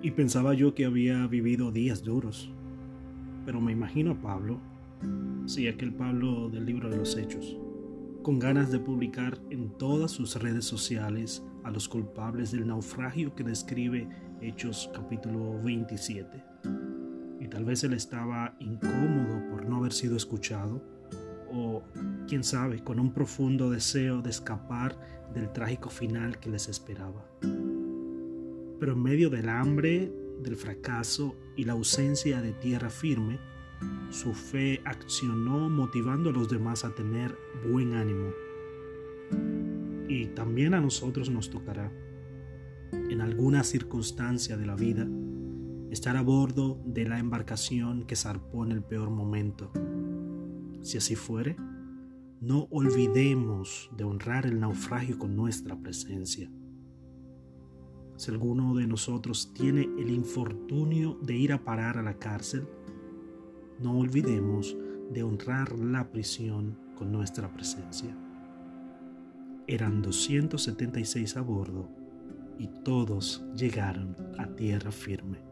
Y pensaba yo que había vivido días duros. Pero me imagino a Pablo, sí, aquel Pablo del libro de los Hechos, con ganas de publicar en todas sus redes sociales a los culpables del naufragio que describe Hechos capítulo 27. Y tal vez él estaba incómodo por no haber sido escuchado, o quién sabe, con un profundo deseo de escapar del trágico final que les esperaba. Pero en medio del hambre, del fracaso y la ausencia de tierra firme, su fe accionó motivando a los demás a tener buen ánimo. Y también a nosotros nos tocará, en alguna circunstancia de la vida, estar a bordo de la embarcación que zarpó en el peor momento. Si así fuere, no olvidemos de honrar el naufragio con nuestra presencia. Si alguno de nosotros tiene el infortunio de ir a parar a la cárcel, no olvidemos de honrar la prisión con nuestra presencia. Eran 276 a bordo y todos llegaron a tierra firme.